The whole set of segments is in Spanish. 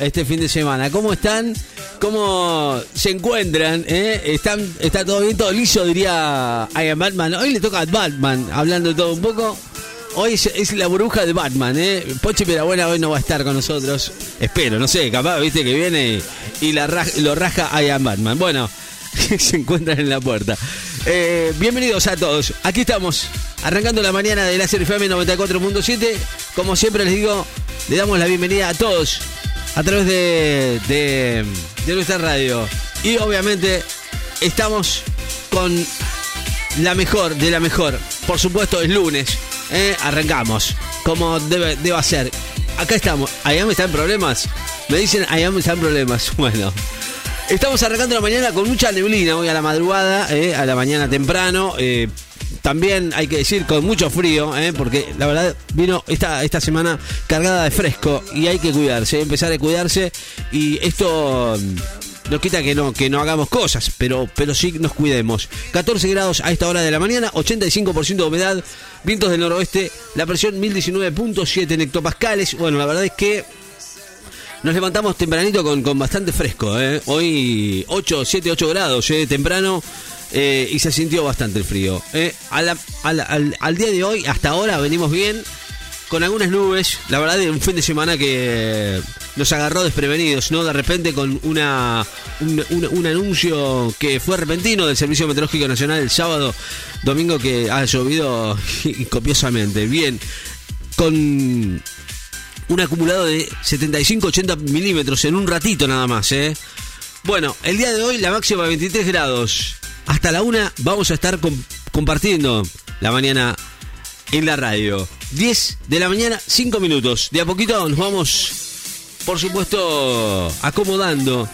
este fin de semana. ¿Cómo están? ¿Cómo se encuentran? ¿Eh? ¿Están, ¿Está todo bien? ¿Todo liso? Diría I Batman. Hoy le toca a Batman, hablando de todo un poco. Hoy es, la burbuja de Batman, ¿eh? Poche Perabuena hoy no va a estar con nosotros. Espero, no sé, capaz, viste, que viene y, la lo raja I am Batman. Bueno, se encuentran en la puerta. Eh, bienvenidos a todos. Aquí estamos, arrancando la mañana de la FM 94.7. Como siempre les digo, le damos la bienvenida a todos a través de, de, nuestra radio. Y obviamente estamos con la mejor de la mejor. Por supuesto, es lunes. ¿eh? Arrancamos. Como debe, deba ser. Acá estamos. ¿Ayam está en problemas? Me dicen, Ayam está en problemas. Bueno. Estamos arrancando la mañana con mucha neblina hoy a la madrugada, ¿eh? a la mañana temprano. eh, también hay que decir con mucho frío, ¿eh? porque la verdad vino esta, esta semana cargada de fresco y hay que cuidarse, empezar a cuidarse. Y esto mm, no quita que no, que no hagamos cosas, pero, pero sí nos cuidemos. 14 grados a esta hora de la mañana, 85% de humedad, vientos del noroeste, la presión 1019.7 en hectopascales. Bueno, la verdad es que nos levantamos tempranito con, con bastante fresco, ¿eh? Hoy 8, 7, 8 grados, ¿eh? Temprano. Eh, y se sintió bastante el frío. ¿eh? Al, día de hoy, hasta ahora, venimos bien. Con algunas nubes. La verdad, un fin de semana que nos agarró desprevenidos, ¿no? De repente con una un, un- un anuncio que fue repentino del Servicio Meteorológico Nacional el sábado, domingo que ha llovido copiosamente. Bien. Con un acumulado de 75-80 milímetros en un ratito nada más, ¿eh? Bueno, el día de hoy la máxima 23 grados. Hasta la una vamos a estar com- compartiendo la mañana en la radio. 10 de la mañana, 5 minutos. De a poquito nos vamos, por supuesto, acomodando.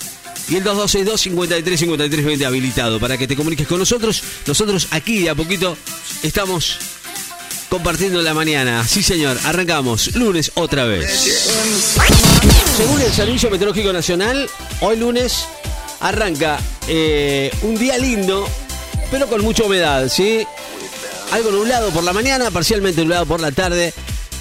Y el 2262-535320 habilitado para que te comuniques con nosotros. Nosotros aquí de a poquito estamos compartiendo la mañana. Sí, señor, arrancamos. Lunes otra vez. Según el Servicio Meteorológico Nacional, hoy lunes arranca eh, un día lindo, pero con mucha humedad, ¿sí? Algo nublado por la mañana, parcialmente nublado por la tarde.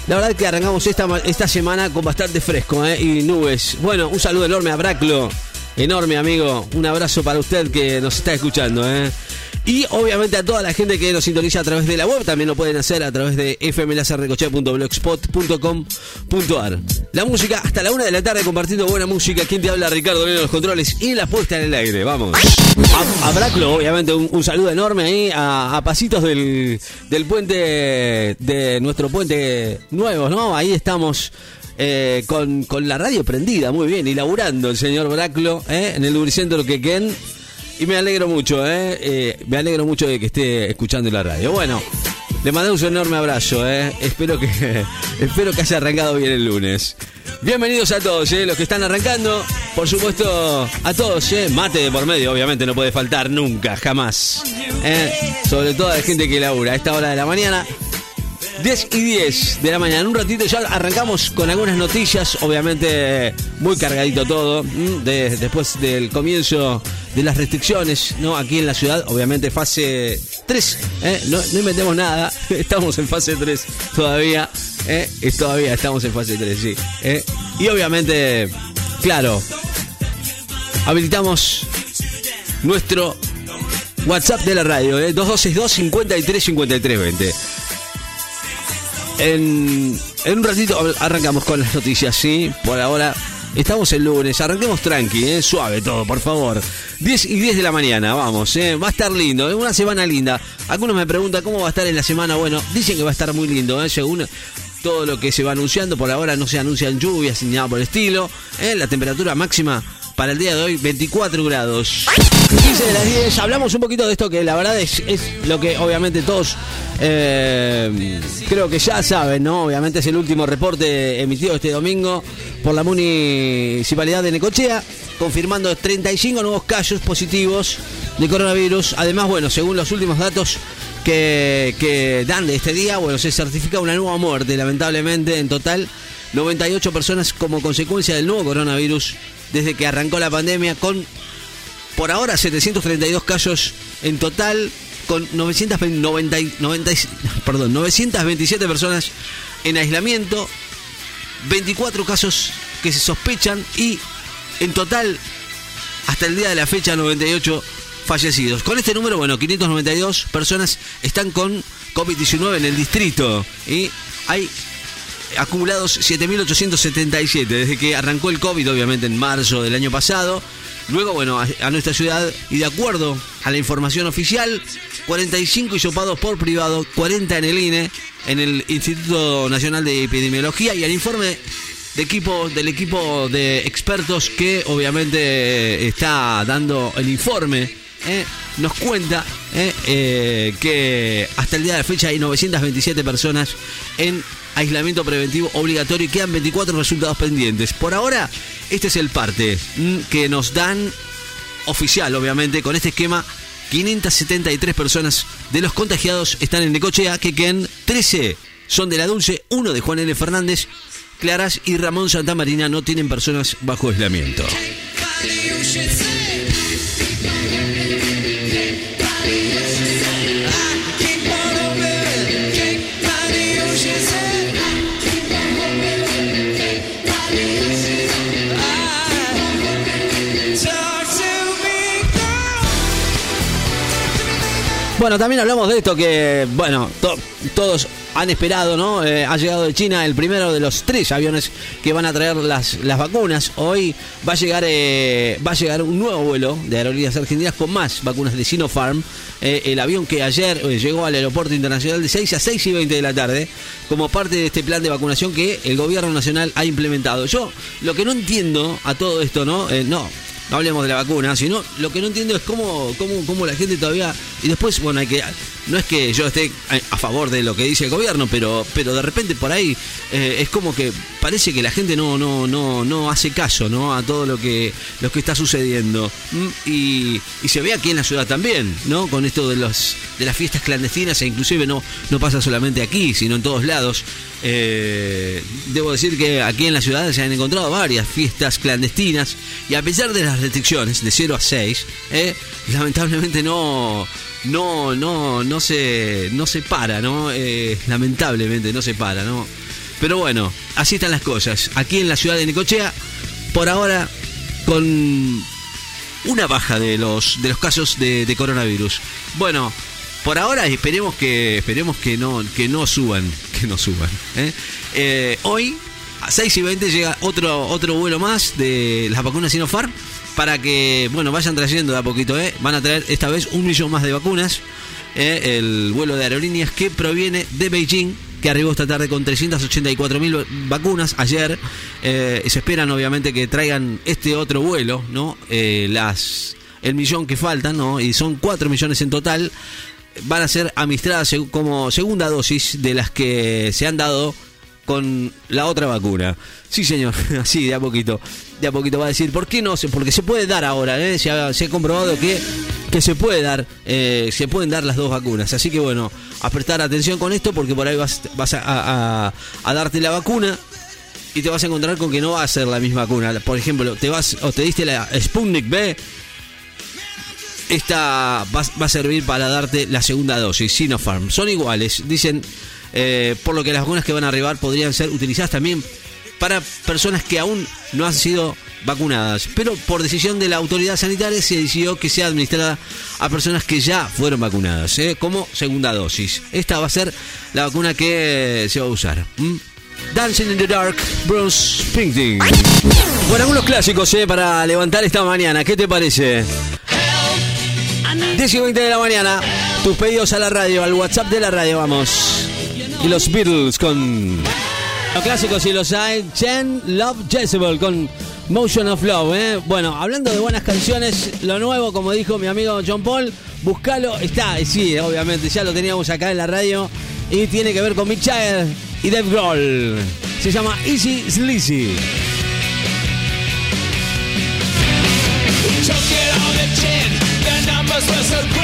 La verdad es que arrancamos esta, esta semana con bastante fresco ¿eh? y nubes. Bueno, un saludo enorme a Braclo. Enorme, amigo. Un abrazo para usted que nos está escuchando. ¿eh? Y obviamente a toda la gente que nos sintoniza a través de la web, también lo pueden hacer a través de fmlacerrecochea.blogspot.com.ar. La música hasta la una de la tarde compartiendo buena música. Quien te habla, Ricardo Leno, los controles y la puesta en el aire. Vamos. A, Braclo, obviamente, un, saludo enorme ahí a, a pasitos del, del puente, de nuestro puente nuevo, ¿no? Ahí estamos. eh, con, con la radio prendida, muy bien, y laburando el señor Braclo ¿eh? en el Lubricentro Quequén. Y me alegro mucho, ¿eh? Eh, Me alegro mucho de que esté escuchando la radio. Bueno, le mandamos un enorme abrazo, ¿eh? Espero que, espero que haya arrancado bien el lunes. Bienvenidos a todos, ¿eh? Los que están arrancando. Por supuesto, a todos, ¿eh? Mate de por medio, obviamente, no puede faltar nunca, jamás. Sobre todo a la gente que labura a esta hora de la mañana. 10 y 10 de la mañana. Un ratito ya arrancamos con algunas noticias, obviamente muy cargadito todo, de- después del comienzo de las restricciones, ¿no? Aquí en la ciudad, obviamente fase 3, ¿eh? no, inventemos nada, estamos en fase 3 todavía, ¿eh? Todavía estamos en fase 3, sí. ¿eh? Y obviamente, claro, habilitamos nuestro WhatsApp de la radio, ¿eh? 2262 53 53 20. En, un ratito arrancamos con las noticias, ¿sí? Por ahora estamos el lunes, arranquemos tranqui, ¿eh? suave todo, por favor. 10 y 10 de la mañana, vamos, ¿eh? va a estar lindo, es una semana linda. Algunos me preguntan cómo va a estar en la semana, bueno, dicen que va a estar muy lindo, ¿eh? según todo lo que se va anunciando, por ahora no se anuncian lluvias ni nada por el estilo. La temperatura máxima para el día de hoy, 24 grados. 15 de las 10, hablamos un poquito de esto que la verdad es, lo que obviamente todos eh, creo que ya saben, ¿no? Obviamente es el último reporte emitido este domingo por la municipalidad de Necochea, confirmando 35 nuevos casos positivos de coronavirus. Además, bueno, según los últimos datos que dan de este día, bueno, se certifica una nueva muerte, lamentablemente, en total 98 personas como consecuencia del nuevo coronavirus desde que arrancó la pandemia con por ahora 732 casos en total con 990, y- 90 y- perdón, 927 personas en aislamiento, 24 casos que se sospechan y en total, hasta el día de la fecha, 98 fallecidos. Con este número, bueno, 592 personas están con COVID-19 en el distrito y hay acumulados 7.877 desde que arrancó el COVID, obviamente en marzo del año pasado. Luego, bueno, a, nuestra ciudad y de acuerdo a la información oficial, 45 hisopados por privado, 40 en el INE, en el Instituto Nacional de Epidemiología y el informe de equipo, del equipo de expertos que obviamente está dando el informe. ¿eh? nos cuenta ¿eh? Eh, que hasta el día de la fecha hay 927 personas en aislamiento preventivo obligatorio y quedan 24 resultados pendientes. Por ahora, este es el parte mm, que nos dan oficial, obviamente, con este esquema. 573 personas de los contagiados están en Necochea, que quedan 13 son de la Dulce, uno de Juan L. Fernández, Claras y Ramón Santamarina no tienen personas bajo aislamiento. Bueno, también hablamos de esto que, bueno, todos han esperado, ¿no? Eh, ha llegado de China el primero de los tres aviones que van a traer las, las vacunas. Hoy va a llegar eh, va a llegar un nuevo vuelo de aerolíneas argentinas con más vacunas de Sinopharm. Eh, el avión que ayer llegó al aeropuerto internacional de 6 a 6 y 20 de la tarde como parte de este plan de vacunación que el gobierno nacional ha implementado. Yo lo que no entiendo a todo esto, ¿no? no, hablemos de la vacuna, sino lo que no entiendo es cómo, cómo, cómo la gente todavía. Y después, bueno, hay que. No es que yo esté a favor de lo que dice el gobierno, pero, pero de repente por ahí eh, es como que parece que la gente no, no, no, no hace caso ¿no? a todo lo que, lo que está sucediendo. Mm, y, y se ve aquí en la ciudad también, ¿no? Con esto de los de las fiestas clandestinas, e inclusive no, no pasa solamente aquí, sino en todos lados. Eh, debo decir que aquí en la ciudad se han encontrado varias fiestas clandestinas y a pesar de las restricciones de 0 a 6, eh, lamentablemente no, no, no, no se, no se para, ¿no? Eh, lamentablemente no se para, ¿no? Pero bueno, así están las cosas. Aquí en la ciudad de Nicochea, por ahora, con una baja de los, de los casos de coronavirus. Bueno, por ahora esperemos que esperemos que no que no suban que no suban ¿eh? Eh, hoy a 6 y 20 llega otro otro vuelo más de las vacunas Sinopharm para que bueno vayan trayendo de a poquito ¿eh? van a traer esta vez un millón más de vacunas el vuelo de aerolíneas que proviene de Beijing que arribó esta tarde con 384 mil vacunas ayer se esperan obviamente que traigan este otro vuelo no las el millón que faltan, ¿no? Y son 4 millones en total van a ser administradas como segunda dosis de las que se han dado con la otra vacuna. Sí, señor, así, de a poquito. De a poquito va a decir, ¿por qué no? Porque se puede dar ahora, ¿eh? se, ha, comprobado que, que se puede dar, eh, se pueden dar las dos vacunas. Así que bueno, a prestar atención con esto porque por ahí vas, vas a, a, darte la vacuna y te vas a encontrar con que no va a ser la misma vacuna. Por ejemplo, te vas o te diste la Sputnik B esta va, a servir para darte la segunda dosis, Sinopharm. Son iguales, dicen, eh, por lo que las vacunas que van a arribar podrían ser utilizadas también para personas que aún no han sido vacunadas. Pero por decisión de la autoridad sanitaria se decidió que sea administrada a personas que ya fueron vacunadas, eh, como segunda dosis. Esta va a ser la vacuna que se va a usar. Dancing in the Dark, Bruce Springsteen. Bueno, algunos clásicos eh, para levantar esta mañana. ¿Qué te parece? 10 y 20 de la mañana. Tus pedidos a la radio, al WhatsApp de la radio, vamos. Y los Beatles con los clásicos y los hay. Chen Love Jezebel con Motion of Love. ¿eh? Bueno, hablando de buenas canciones, lo nuevo, como dijo mi amigo John Paul, buscalo. Está, sí, obviamente, ya lo teníamos acá en la radio. Y tiene que ver con Mick Jagger y Dave Grohl. Se llama Easy Sleazy. So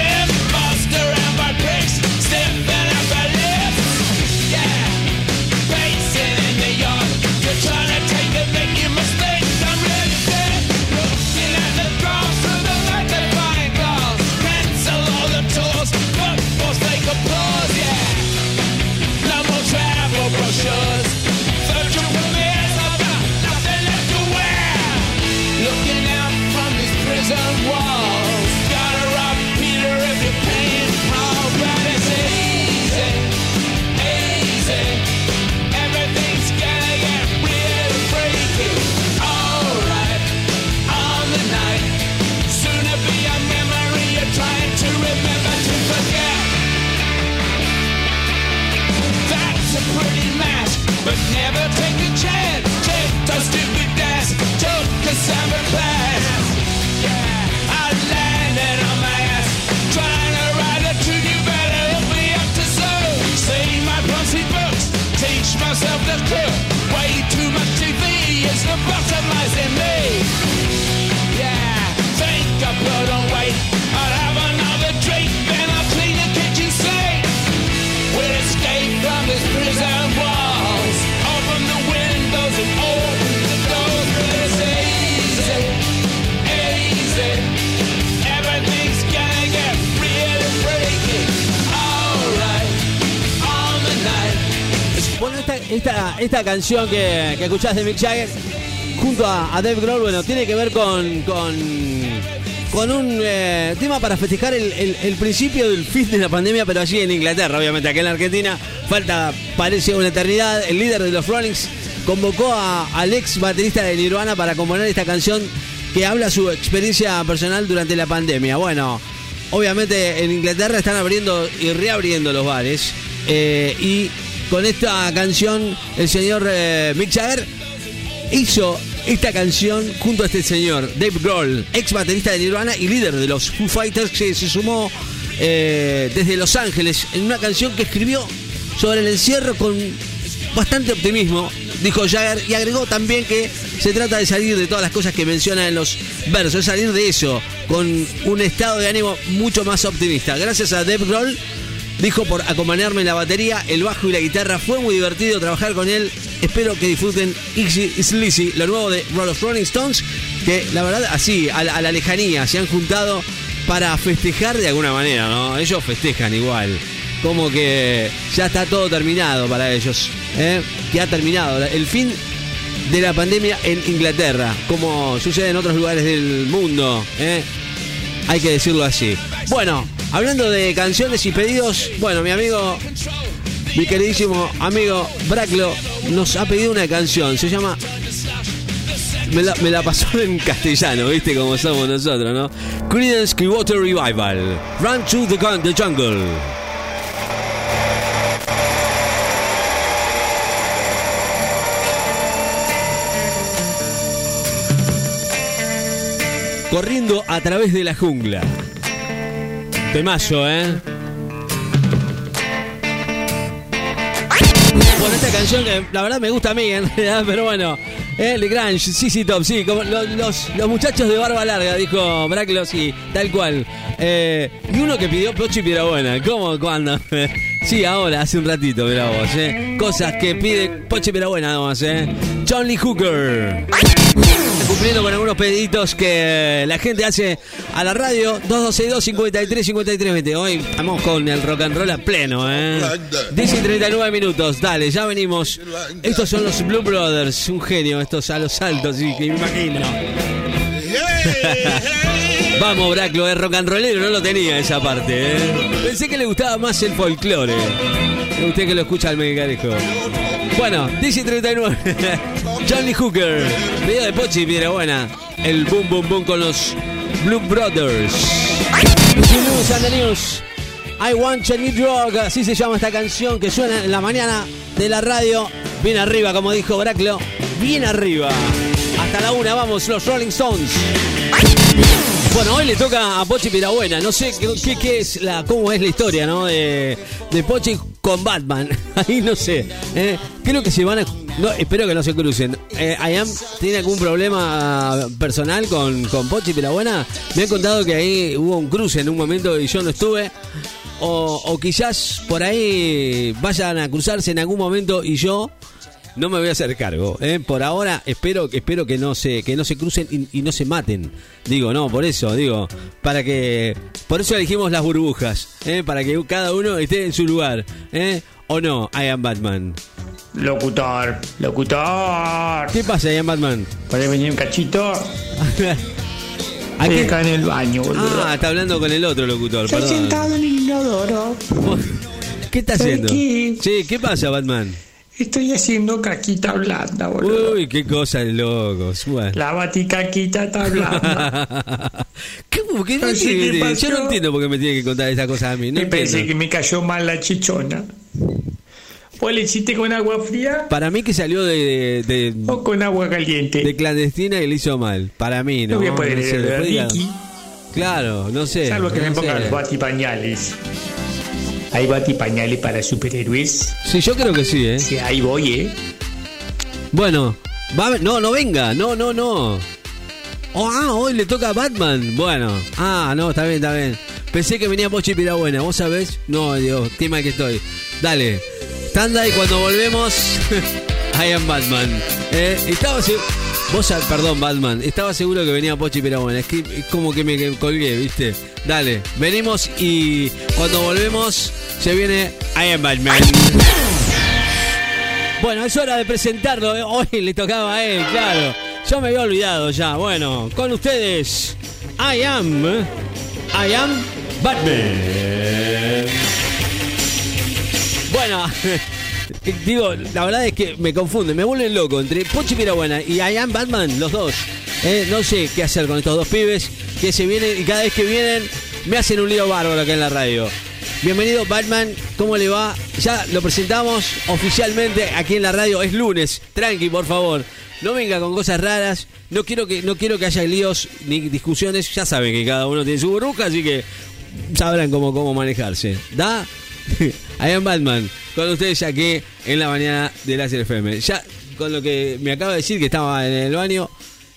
bottom me. Yeah, think I put on weight. I'll have another drink, then I'll clean the kitchen. We'll escape from prison walls. Open the windows and open the doors. It's easy, easy. Everything's gonna get really freaky. Alright, night. Bueno, esta, esta, esta canción que, que escuchás de Mick Jagger junto a, a Grohl, bueno, tiene que ver con, con, un eh, tema para festejar el, el- principio del fin de la pandemia, pero allí en Inglaterra, obviamente, aquí en la Argentina, falta, parece una eternidad. El líder de los Rollings convocó a, al ex baterista de Nirvana para componer esta canción que habla su experiencia personal durante la pandemia. Bueno, obviamente en Inglaterra están abriendo y reabriendo los bares. eh, y con esta canción, el señor eh, Mick Jagger hizo esta canción junto a este señor, Dave Grohl, ex baterista de Nirvana y líder de los Foo Fighters, que se sumó eh, desde Los Ángeles en una canción que escribió sobre el encierro con bastante optimismo, dijo Jagger, y agregó también que se trata de salir de todas las cosas que menciona en los versos, salir de eso con un estado de ánimo mucho más optimista. Gracias a Dave Grohl Dijo por acompañarme en la batería, el bajo y la guitarra. Fue muy divertido trabajar con él. Espero que disfruten Easy Sleazy, lo nuevo de los Rolling Stones, que la verdad, así, a la, a la lejanía, se han juntado para festejar de alguna manera, ¿no? Ellos festejan igual. Como que ya está todo terminado para ellos. ¿eh? Que ha terminado. El fin de la pandemia en Inglaterra, como sucede en otros lugares del mundo. ¿eh? Hay que decirlo así. Bueno, hablando de canciones y pedidos, bueno, mi amigo, mi queridísimo amigo Braclo, nos ha pedido una canción. Se llama. Me la, pasó en castellano, ¿viste? Como somos nosotros, ¿no? Creedence Clearwater Revival. Run to the, the Jungle. Corriendo a través de la jungla. Temazo, ¿eh? La verdad me gusta a mí, en realidad, pero bueno. Eh, Le Grange, sí, sí, top, sí, como lo- los, los muchachos de barba larga, dijo Braclo, sí, tal cual. Eh, y uno que pidió Pochi Pirabuena, ¿cómo, cuándo? sí, ahora, hace un ratito, mira vos, eh. Cosas que pide Pochi Pirabuena, nomás, eh. John Lee Hooker. Cumpliendo con algunos pediditos que la gente hace a la radio 2262 53 53 20. Hoy estamos con el rock and roll a pleno, ¿eh? 10 y 39 minutos. Dale, ya venimos. Estos son los Blue Brothers, un genio, estos a los saltos, sí, que me imagino. Vamos, Braclo, es rock and rollero, no lo tenía esa parte, ¿eh? Pensé que le gustaba más el folclore. Usted que lo escucha al megarejo. Bueno, 10 y 39. Johnny Hooker, video de Pochi, piedra buena. El boom boom boom con los Blue Brothers. I want a new drug, así se llama esta canción que suena en la mañana de la radio. Bien arriba, como dijo Braclo. Bien arriba. Hasta la una, vamos, los Rolling Stones. Bueno, hoy le toca a Pochi Pirabuena. No sé qué, es la, cómo es la historia, ¿no? De, de Pochi con Batman. Ahí no sé. ¿eh? Creo que se van a. No, espero que no se crucen. Eh, Ayam tiene algún problema personal con, con Pochi Pirabuena. Me han contado que ahí hubo un cruce en un momento y yo no estuve. O quizás por ahí vayan a cruzarse en algún momento y yo no me voy a hacer cargo. ¿eh? Por ahora espero, espero que no se, que no se crucen y, y no se maten. Digo, no, por eso, digo, para que. Por eso elegimos las burbujas, ¿eh? para que cada uno esté en su lugar. ¿eh? ¿O no? I am Batman. Locutor, locutor. ¿Qué pasa, I am Batman? ¿Puede venir un cachito? Aquí- Estoy acá en el baño, boludo. Ah, está hablando con el otro locutor, Estoy perdón. sentado en el inodoro. ¿Qué está ¿Sabe haciendo? qué? Sí, ¿qué pasa, Batman? Estoy haciendo caquita blanda, boludo. Uy, qué cosa de locos. Bueno. La baticaquita está blanda. ¿Cómo? ¿Qué No sé qué Yo pasó. no entiendo por qué me tiene que contar estas cosas a mí. No Me pensé que me cayó mal la chichona. ¿Vos le hiciste con agua fría Para mí que salió de, de, o con agua caliente? de clandestina y le hizo mal. Para mí, ¿no? no voy a poder No sé, Claro, no sé. salvo que me no pongan sé. los batipañales. ¿Hay batipañales para superhéroes? Sí, yo creo que sí, ¿eh? Sí, ahí voy, ¿eh? Bueno, va no, no venga, no, no, no. Oh, ah, hoy le toca a Batman. Bueno, ah, no, está bien, está bien. Pensé que venía Pochi Pirabuena, ¿vos sabés? No, Dios, qué mal que estoy. Dale, tanda y cuando volvemos, I am Batman. Eh, estaba Vos, perdón, Batman, estaba seguro que venía Pochi Pirabuena. Es que es como que me colgué, ¿viste? Dale, venimos y cuando volvemos se viene I am Batman. Bueno, es hora de presentarlo. Hoy le tocaba a él, claro. Yo me había olvidado ya. Bueno, con ustedes, I am. I am Batman. Bueno, digo, la verdad es que me confunden, me vuelven loco entre Pochi Buena y I Batman, los dos. Eh, no sé qué hacer con estos dos pibes que se vienen y cada vez que vienen me hacen un lío bárbaro acá en la radio. Bienvenido Batman, ¿cómo le va? Ya lo presentamos oficialmente aquí en la radio, es lunes, tranqui por favor. No venga con cosas raras, no quiero que, no quiero que haya líos ni discusiones, ya saben que cada uno tiene su burbuja, así que sabrán cómo, cómo manejarse. ¿Da? I am Batman, con ustedes aquí en la mañana de la FM. Ya con lo que me acaba de decir que estaba en el baño,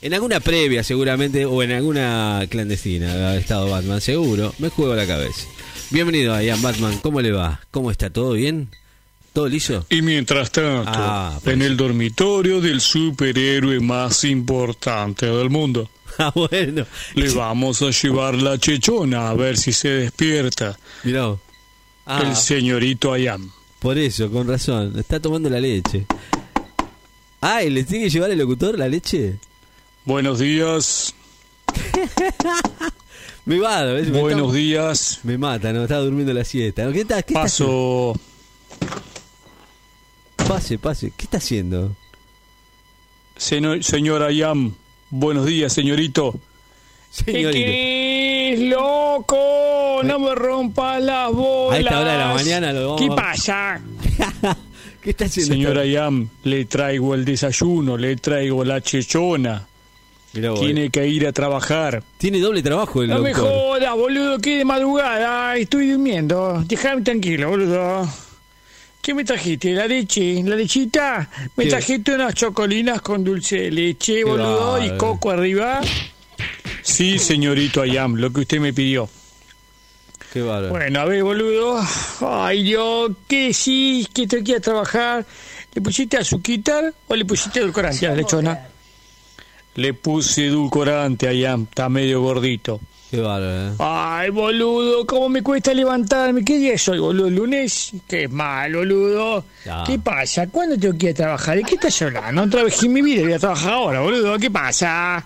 en alguna previa seguramente o en alguna clandestina ha estado Batman, seguro, me juego la cabeza. Bienvenido a Ian Batman, ¿cómo le va? ¿Cómo está? ¿Todo bien? ¿Todo liso? Y mientras tanto, Ah, en pues. el dormitorio del superhéroe más importante del mundo, Ah, bueno. le vamos a llevar la chechona a ver si se despierta Mirá. Ah, el señorito Ayam. por eso, con razón. Está tomando la leche. Ah, ¿y le tiene que llevar el locutor la leche? Buenos días, Me va, ¿ves? Me buenos está- días. Me mata, ¿no? Está durmiendo la siesta. ¿Qué está, qué está Paso, haciendo? Pase, pase. ¿Qué está haciendo? seno- señor Ayam. Buenos días, señorito. Señorito. ¿Qué es, loco? No me rompas las bolas. A esta hora de la mañana lo vamos ¿Qué pasa? ¿Qué está haciendo? Señor Ayam, le traigo el desayuno, le traigo la chechona. Mirá Tiene que ir a trabajar. Tiene doble trabajo el No me doctor. jodas, boludo, que de madrugada estoy durmiendo. Déjame tranquilo, boludo. ¿Qué me trajiste? ¿La leche? ¿La lechita? Me ¿Qué? trajiste unas chocolinas con dulce de leche, boludo, y bárbaro. coco arriba. Sí, señorito Ayam, lo que usted me pidió. Qué bárbaro. Bueno, a ver, boludo. Ay, Dios, ¿qué decís? ¿Que te quieras trabajar? ¿Le pusiste azuquitar o le pusiste edulcorante a la lechona? Le puse edulcorante Ayam, está medio gordito. Qué bárbaro. ¿eh? Ay, boludo, ¿cómo me cuesta levantarme? ¿Qué día es hoy, boludo? ¿Lunes? Qué mal, boludo. Ya. ¿Qué pasa? ¿Cuándo tengo que ir a trabajar? ¿De qué estás hablando? No trabajé en mi vida, voy a trabajar ahora, boludo. ¿Qué pasa?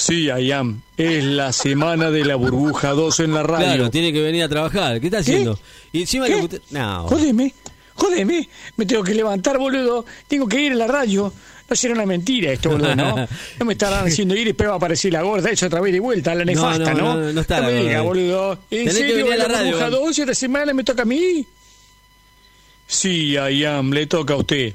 Sí, Ayam, es la semana de la burbuja 2 en la radio. Claro, tiene que venir a trabajar. ¿Qué está haciendo? Y encima ¿Qué? locutor- No. Jodeme, jodeme. Me tengo que levantar, boludo. Tengo que ir a la radio. No será una mentira esto, boludo, ¿no? No me estarán haciendo ir y después va a aparecer la gorda esa otra vez de vuelta, la nefasta, no, ¿no? no, no está la me diga, boludo. ¿En Tenés que serio? venir a la radio, burbuja Val. 2 y esta semana me toca a mí? Sí, Ayam, le toca a usted.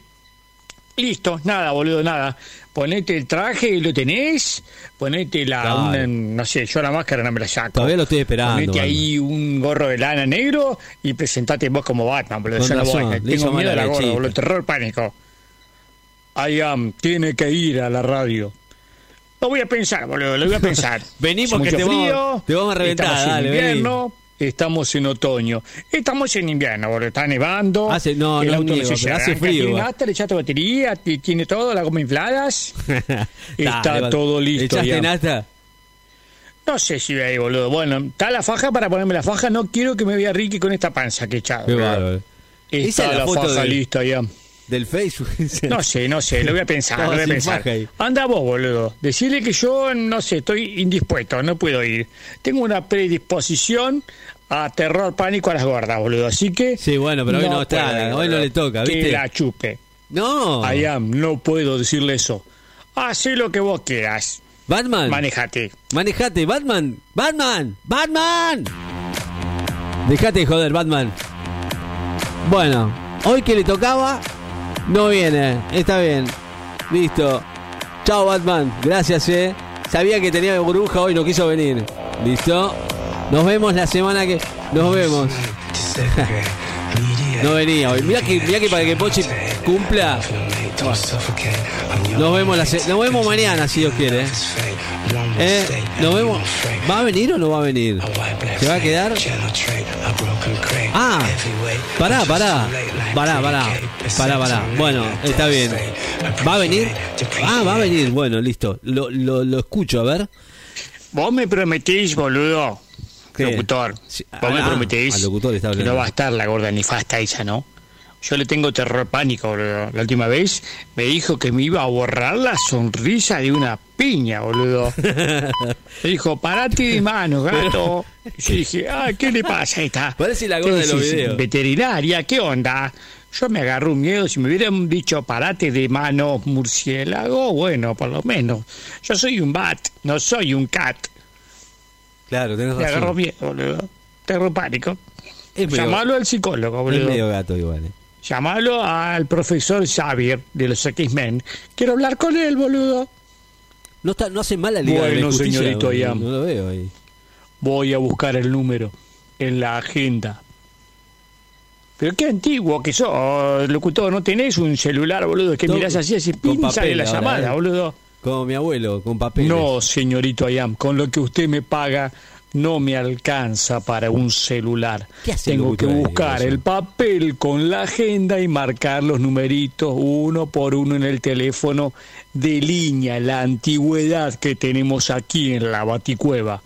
Listo, nada, boludo, nada. Ponete el traje, ¿lo tenés? Ponete la, Claro. una- no sé, yo la máscara no me la saco. Todavía lo estoy esperando. Ponete ahí un gorro de lana negro y presentate vos como Batman, boludo. Yo no voy. Tengo miedo a la lechita. boludo. Terror, pánico. Ayam, tiene que ir a la radio. Lo voy a pensar, boludo, lo voy a pensar. Porque mucho te vamos- frío, te vamos a reventar, dale, en vení. Estamos en otoño. Estamos en invierno, boludo. Está nevando. Hace- no, el no auto sé si pero hace frío, Tiene va. nata, le echaste batería, tiene todo, la goma infladas. Está todo listo ¿Echaste ya. nata? No sé si ve ahí, boludo. Bueno, está la faja para ponerme la faja. No quiero que me vea Ricky con esta panza que he echado. Qué bárbaro. Esa Está es la la, foto faja de- lista, Ayam. Del Facebook. No sé, no sé, lo voy a pensar, lo voy a pensar. Anda vos, boludo. Decirle que yo, no sé, estoy indispuesto, no puedo ir. Tengo una predisposición a terror, pánico a las gordas, boludo. Así que. Sí, bueno, pero hoy no está, puedo hoy no le toca, Que ¿viste? la chupe. No. Ayam, no puedo decirle eso. Haz lo que vos quieras. Batman. Manejate. Manejate, Batman. Batman. Batman. Dejate de joder, Batman. Bueno, hoy que le tocaba, no viene. Está bien. Listo. Chao, Batman. Gracias, eh. Sabía que tenía burbuja hoy, no quiso venir. Listo. Nos vemos la semana que. Nos vemos. No venía hoy. Mira que, mirá que para que Pochi cumpla. Nos vemos, la se- nos vemos mañana, si Dios quiere. Eh, nos vemos. ¿Va a venir o no va a venir? ¿Se va a quedar? Ah, pará, pará. Pará, pará. Pará, pará. Bueno, está bien. ¿Va a venir? Ah, va a venir. Bueno, listo. Lo, lo, lo escucho, a ver. Vos me prometís, boludo. ¿Qué? Locutor. Vos me ah, prometís al locutor está que no va a estar la gorda nefasta esa, ¿no? Yo le tengo terror pánico, boludo. La última vez me dijo que me iba a borrar la sonrisa de una piña, boludo. Me dijo, parate de mano, gato. Y yo dije, ah, ¿qué le pasa a esta? Parece la ¿Qué gorda de los videos. Veterinaria, ¿qué onda? Yo me agarré un miedo. Si me hubieran dicho parate de mano, murciélago, bueno, por lo menos. Yo soy un bat, no soy un cat. Claro, tenés Me agarró razón. miedo, boludo. Terror pánico. Es medio, Llamalo al psicólogo, es boludo. medio gato igual. eh. Llamalo al profesor Xavier de los X-Men. Quiero hablar con él, boludo. No, está, no hace mal la Liga de la Bueno, Justicia, señorito no, Iam. no lo veo ahí. Voy a buscar el número en la agenda. Pero qué antiguo que sos, locutor. No tenés un celular, boludo, que Todo mirás así, así, con pin, papel sale la ahora, llamada, ¿eh? boludo. Como mi abuelo, con papeles. No, señorito Ayam, con lo que usted me paga no me alcanza para un celular. ¿Qué hace el Tengo que buscar el papel con la agenda y marcar los numeritos uno por uno en el teléfono de línea, la antigüedad que tenemos aquí en la Baticueva.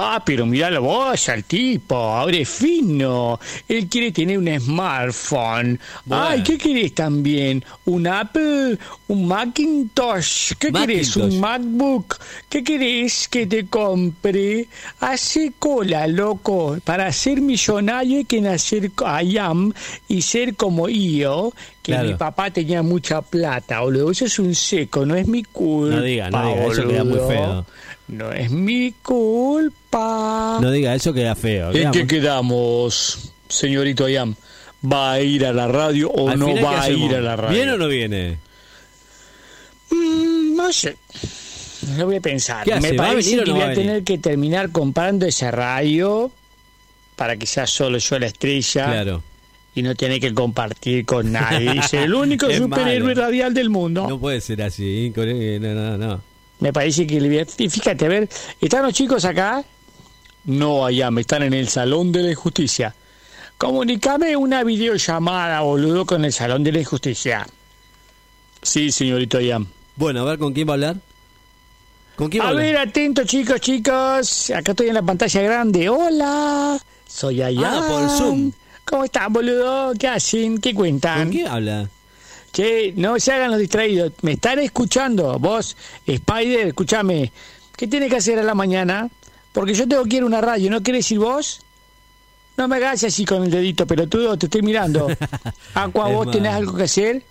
Ah, pero míralo vos al tipo, ahora es fino. Él quiere tener un smartphone. Bueno. Ay, ¿qué querés también? ¿Un Apple? ¿Un Macintosh? ¿Qué querés? Macintosh. ¿Un MacBook? ¿Qué querés que te compre? Hace cola, loco. Para ser millonario hay que nacer I am y ser como yo, que Claro. mi papá tenía mucha plata, boludo. Eso es un seco, no es mi culpa. No diga, no diga, eso queda muy feo. No es mi culpa. No diga eso, queda feo. ¿En qué quedamos, señorito Ayam? ¿Va a ir a la radio o Al no final, ¿qué va a ir a la radio? ¿Viene o no viene? Mm, no sé. Lo voy a pensar. ¿Qué hace? Me ¿Va a parece que no voy a tener que terminar comprando ese radio para que sea solo yo la estrella Claro. y no tener que compartir con nadie. Dice, el único Es superhéroe radial del mundo. No puede ser así. con- No, no, no. Me parece que le voy a... y Fíjate, a ver, ¿están los chicos acá? No, allá, me están en el Salón de la Injusticia. Comunicame una videollamada, boludo, con el Salón de la Injusticia. Sí, señorito Ayam. Bueno, a ver con quién va a hablar. ¿Con quién va a A hablar? ver, atentos chicos, chicos. Acá estoy en la pantalla grande. Hola, soy Ayam. Ah, por Zoom. ¿Cómo están, boludo? ¿Qué hacen? ¿Qué cuentan? ¿Con quién habla? Che, no se hagan los distraídos. ¿Me están escuchando? Vos, Spider, escúchame. ¿Qué tiene que hacer a la mañana? Porque yo tengo que ir a una radio, ¿no querés ir vos? No me hagas así con el dedito, pelotudo, te estoy mirando. Aqua, Es ¿vos tenés malo. algo que hacer?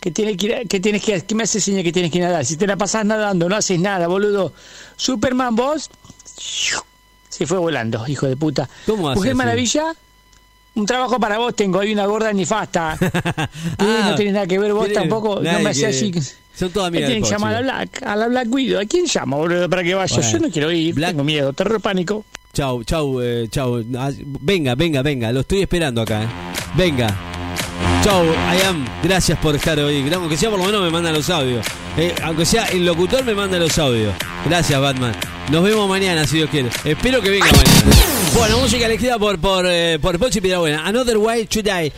¿Qué tienes que, ir tienes que ¿Qué me hace señal que tienes que nadar? Si te la pasás nadando, no haces nada, boludo. Superman, vos. Se fue volando, hijo de puta. ¿Cómo hace Mujer así? Un trabajo para vos tengo, hay una gorda nefasta. Eh, no tenés nada que ver vos Ah, tiene- tampoco, no me quiere- así. Son todas amigas Tienen que llamar a la Black, a la Black Widow. ¿A quién llama, boludo, para que vaya? Bueno, Yo no quiero ir, Black- tengo miedo, terror pánico. Chau, chau, eh, chau. Ah, Venga, venga, venga. Lo estoy esperando acá. eh. Venga. Chau, Ayam. Gracias por estar hoy. Aunque sea por lo menos me manda los audios. Eh, aunque sea el locutor me manda los audios. Gracias, Batman. Nos vemos mañana, si Dios quiere. Espero que venga mañana. Bueno, música elegida por por, eh, por Pochi Piedrabuena. Another Way to Die.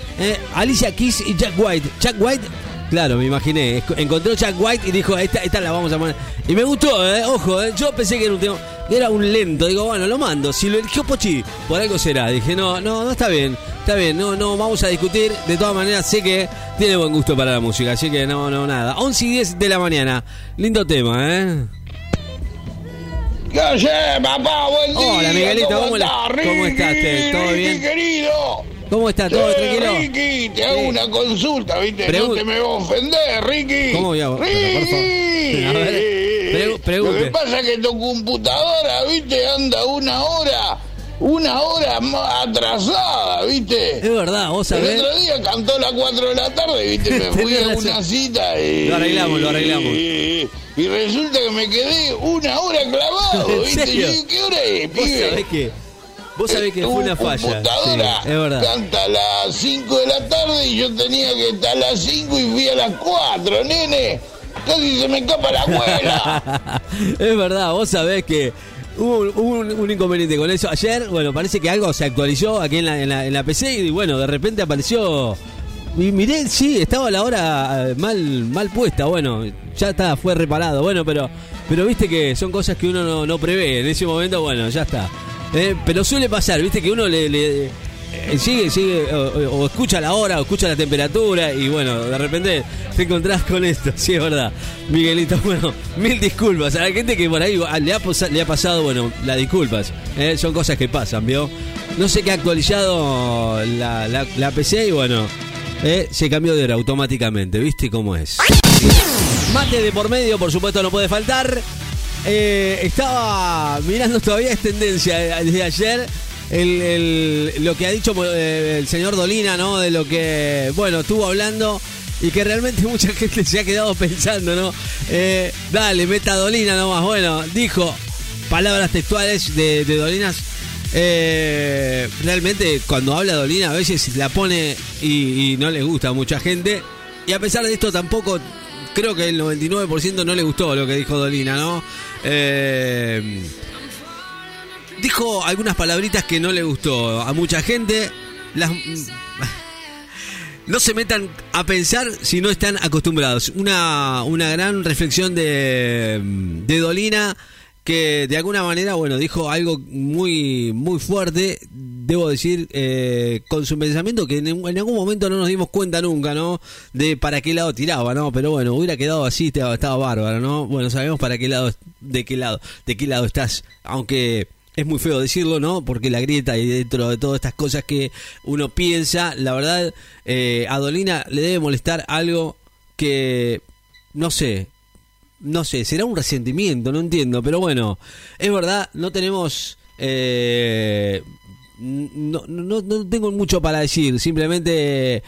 Alicia Keys y Jack White. Jack White, claro, me imaginé. Encontró Jack White y dijo, esta, esta la vamos a poner. Y me gustó, eh, ojo, eh, yo pensé que era un tema, era un lento. Digo, bueno, lo mando. Si lo eligió Pochi, por algo será. Dije, no, no, no está bien. Está bien, no, no, vamos a discutir. De todas maneras, sé que tiene buen gusto para la música. Así que no, no, nada. 11 y 10 de la mañana. Lindo tema, ¿eh? ¿Qué papá? Buen día. Hola, Miguelito, ¿cómo cómo Ricky? estás, todo bien? querido. ¿Cómo está? ¿Todo Che, tranquilo? Ricky, te hago Sí. una consulta, ¿viste? Pregun- no te me va a ofender, Ricky. ¿Cómo voy a-. Ricky. A ver, pregu- pregunte. Lo que pasa es que tu computadora, ¿viste? Anda una hora, una hora más atrasada, ¿viste? Es verdad, vos El sabés. otro día cantó a las 4 de la tarde, ¿viste? Me fui a una cita y... Lo arreglamos, lo arreglamos. Y, y resulta que me quedé una hora clavado, ¿En ¿viste? serio? Y dije, ¿qué hora es, pibe? Vos sabés que fue una falla. Sí, es verdad. canta a las 5 de la tarde y yo tenía que estar a las 5 y fui a las 4, nene. Casi se me escapa la abuela. es verdad, vos sabés que hubo, un- hubo un, un inconveniente con eso. Ayer, bueno, parece que algo se actualizó aquí en la, en la, en la PC y bueno, de repente apareció. Y miré, sí, estaba la hora eh, mal, mal puesta. Bueno, ya está, fue reparado. Bueno, pero, pero viste que son cosas que uno no, no prevé. En ese momento, bueno, ya está. Eh, pero suele pasar, viste que uno le, eh, sigue, sigue, o, escucha la hora, o escucha la temperatura, y bueno, de repente te encontrás con esto, sí es verdad. Miguelito, bueno, mil disculpas a la gente que por ahí le ha, posa- le ha pasado, bueno, las disculpas. eh, son cosas que pasan, ¿vio? No sé qué ha actualizado la, la, PC y bueno, se cambió de hora automáticamente, ¿viste cómo es? Mate de por medio, por supuesto, no puede faltar. Eh, estaba mirando todavía es tendencia eh, desde ayer lo que ha dicho eh, el señor Dolina, ¿no? De lo que, bueno, estuvo hablando y que realmente mucha gente se ha quedado pensando, ¿no? Dale, meta Dolina nomás. Bueno, dijo palabras textuales de, Dolinas. Realmente cuando habla Dolina a veces la pone y, y no le gusta a mucha gente. Y a pesar de esto tampoco creo que el 99% no le gustó lo que dijo Dolina, ¿no? Eh, dijo algunas palabritas que no le gustó a mucha gente. Las, no se metan a pensar si no están acostumbrados. Una, una gran reflexión de, de Dolina que de alguna manera, bueno, dijo algo muy, muy fuerte, debo decir, eh, con su pensamiento que en, en algún momento no nos dimos cuenta nunca, ¿no? De para qué lado tiraba, ¿no? Pero bueno, hubiera quedado así, estaba, estaba bárbaro, ¿no? Bueno, sabemos para qué lado, de qué lado, de qué lado estás, aunque es muy feo decirlo, ¿no? Porque la grieta y dentro de todas estas cosas que uno piensa, la verdad, eh, a Dolina le debe molestar algo que, no sé, no sé, será un resentimiento, no entiendo, pero bueno, es verdad, no tenemos... eh, no, no, no tengo mucho para decir, simplemente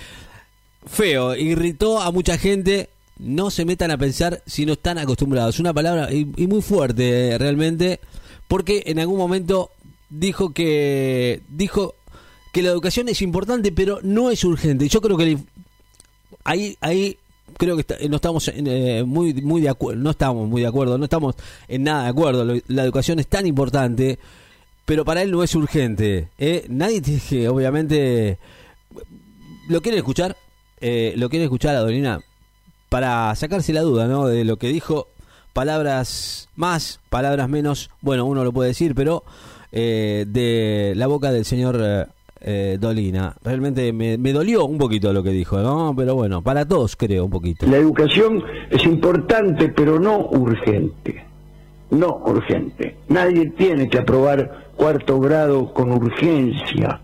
feo, irritó a mucha gente, no se metan a pensar si no están acostumbrados. Una palabra y, muy fuerte eh, realmente, porque en algún momento dijo que dijo que la educación es importante, pero no es urgente. Yo creo que el- ahí ahí creo que está- no estamos eh, muy muy de acuerdo, no estamos muy de acuerdo, no estamos en nada de acuerdo. La educación es tan importante, pero para él no es urgente. ¿eh? Nadie tiene que, obviamente, lo quieren escuchar, eh, lo quieren escuchar a Dolina para sacarse la duda, ¿no? De lo que dijo, palabras más, palabras menos, bueno, uno lo puede decir, pero eh, de la boca del señor eh, eh, Dolina. Realmente me, me dolió un poquito lo que dijo, ¿no? Pero bueno, para todos creo un poquito. La educación es importante, pero no urgente. No urgente. Nadie tiene que aprobar cuarto grado con urgencia.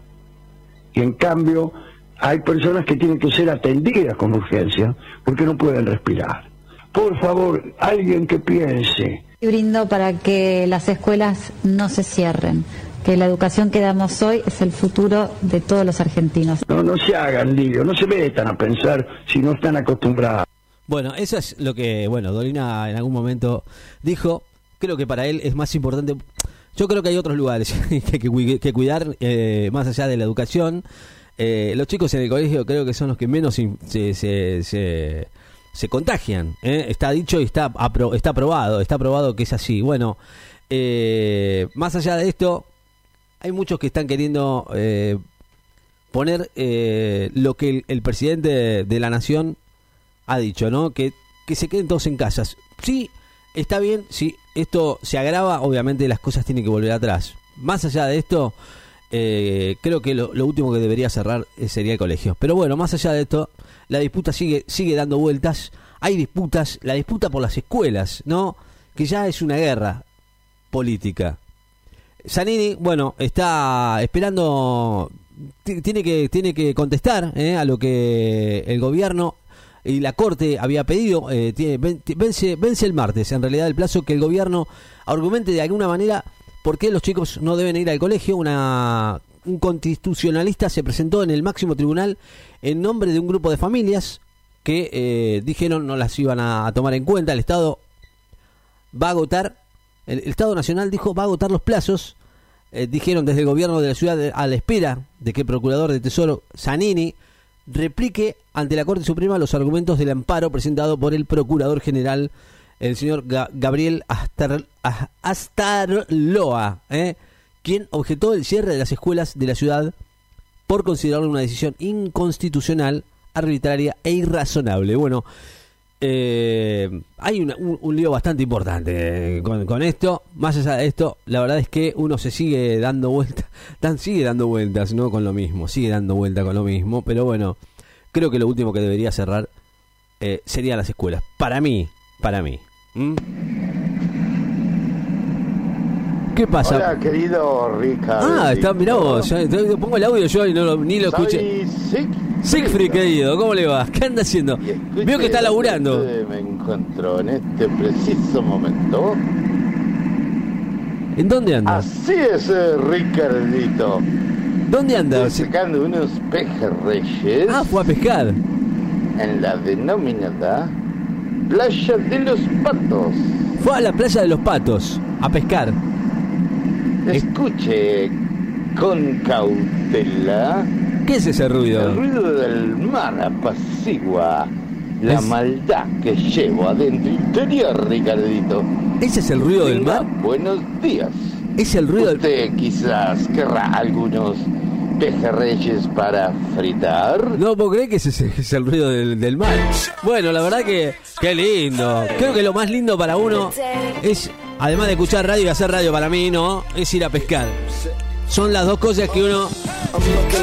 Y en cambio, hay personas que tienen que ser atendidas con urgencia porque no pueden respirar. Por favor, alguien que piense. Y brindo para que las escuelas no se cierren, que la educación que damos hoy es el futuro de todos los argentinos. No, no se hagan lío, no se metan a pensar si no están acostumbrados. Bueno, eso es lo que, bueno, Dolina en algún momento dijo. Creo que para él es más importante. Yo creo que hay otros lugares que que, cui- que cuidar, eh, más allá de la educación. Eh, los chicos en el colegio creo que son los que menos se, se, se, contagian. ¿eh? Está dicho y está, apro- está aprobado, está aprobado que es así. Bueno, eh, más allá de esto, hay muchos que están queriendo eh, poner eh, lo que el, el presidente de, de la nación ha dicho, ¿no? Que, que se queden todos en casas. Sí, está bien, si esto se agrava, obviamente las cosas tienen que volver atrás. Más allá de esto, eh, creo que lo, último que debería cerrar eh, sería el colegio. Pero bueno, más allá de esto, la disputa sigue, sigue dando vueltas. Hay disputas, la disputa por las escuelas, ¿no? Que ya es una guerra política. Zanini, bueno, está esperando, ti- tiene que, tiene que contestar eh, a lo que el gobierno y la corte había pedido. eh, tiene, ven- vence, vence el martes, en realidad, el plazo que el gobierno argumente de alguna manera por qué los chicos no deben ir al colegio. Una, un constitucionalista se presentó en el máximo tribunal en nombre de un grupo de familias que eh, dijeron no las iban a tomar en cuenta. El Estado va a agotar, el, Estado Nacional dijo va a agotar los plazos, eh, dijeron desde el gobierno de la ciudad a la espera de que el procurador de Tesoro Zanini replique ante la Corte Suprema los argumentos del amparo presentado por el procurador general, el señor Ga- Gabriel Astar, As- Astarloa, ¿eh? quien objetó el cierre de las escuelas de la ciudad por considerarlo una decisión inconstitucional, arbitraria e irrazonable. Bueno, eh, hay una- un, un lío bastante importante eh, con, con esto. Más allá de esto, la verdad es que uno se sigue dando vueltas, dan, sigue dando vueltas, ¿no? Con lo mismo, sigue dando vueltas con lo mismo. Pero bueno, creo que lo último que debería cerrar eh, serían las escuelas. Para mí, para mí. ¿Mm? ¿Qué pasa? Hola, querido Ricardo. ah, está, mirá vos, ya, te- pongo el audio yo y no lo- ni lo escuché. Soy Siegfried. Querido, ¿cómo le va? ¿Qué anda haciendo? Veo que está laburando. Me encuentro en este preciso momento. ¿En dónde anda? Así es, eh, Ricardito. ¿Dónde anda? Estoy sacando unos pejerreyes Ah, fue a pescar. en la denominada Playa de los Patos. Fue a la playa de los patos a pescar. Escuche con cautela. ¿Qué es ese El ruido? ruido del mar apacigua la Es- maldad que llevo adentro interior, Ricardito. ¿Ese es el ruido del mar? Buenos días. ¿Es el ruido del Usted quizás querrá algunos pejerreyes para fritar. No puedo creer que ese es, es el ruido del, del mar. Bueno, la verdad que qué lindo. Creo que lo más lindo para uno es, además de escuchar radio y hacer radio para mí, ¿no? Es ir a pescar. Son las dos cosas que uno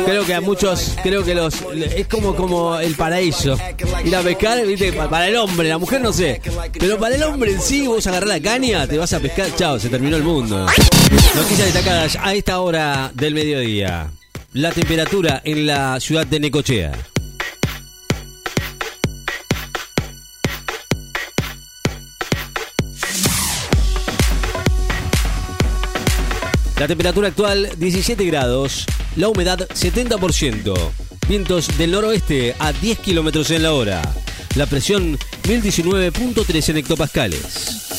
creo que a muchos creo que los es como como el paraíso. Ir a pescar viste Pa- para el hombre la mujer no sé. Pero para el hombre en sí vos agarrás la caña te vas a pescar chao se terminó el mundo. Noticias destacadas a esta hora del mediodía. La temperatura en la ciudad de Necochea La temperatura actual 17 grados, la humedad 70%, vientos del noroeste a 10 kilómetros en la hora, la presión 1019.3 en hectopascales.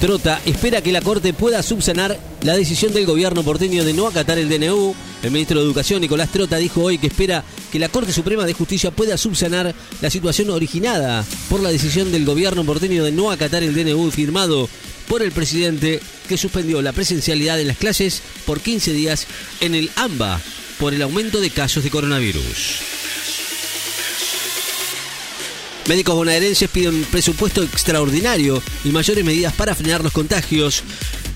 Trota espera que la Corte pueda subsanar la decisión del gobierno porteño de no acatar el DNU. El ministro de Educación, Nicolás Trota, dijo hoy que espera que la Corte Suprema de Justicia pueda subsanar la situación originada por la decisión del gobierno porteño de no acatar el DNU firmado por el presidente que suspendió la presencialidad de las clases por 15 días en el AMBA por el aumento de casos de coronavirus. Médicos bonaerenses piden presupuesto extraordinario y mayores medidas para frenar los contagios.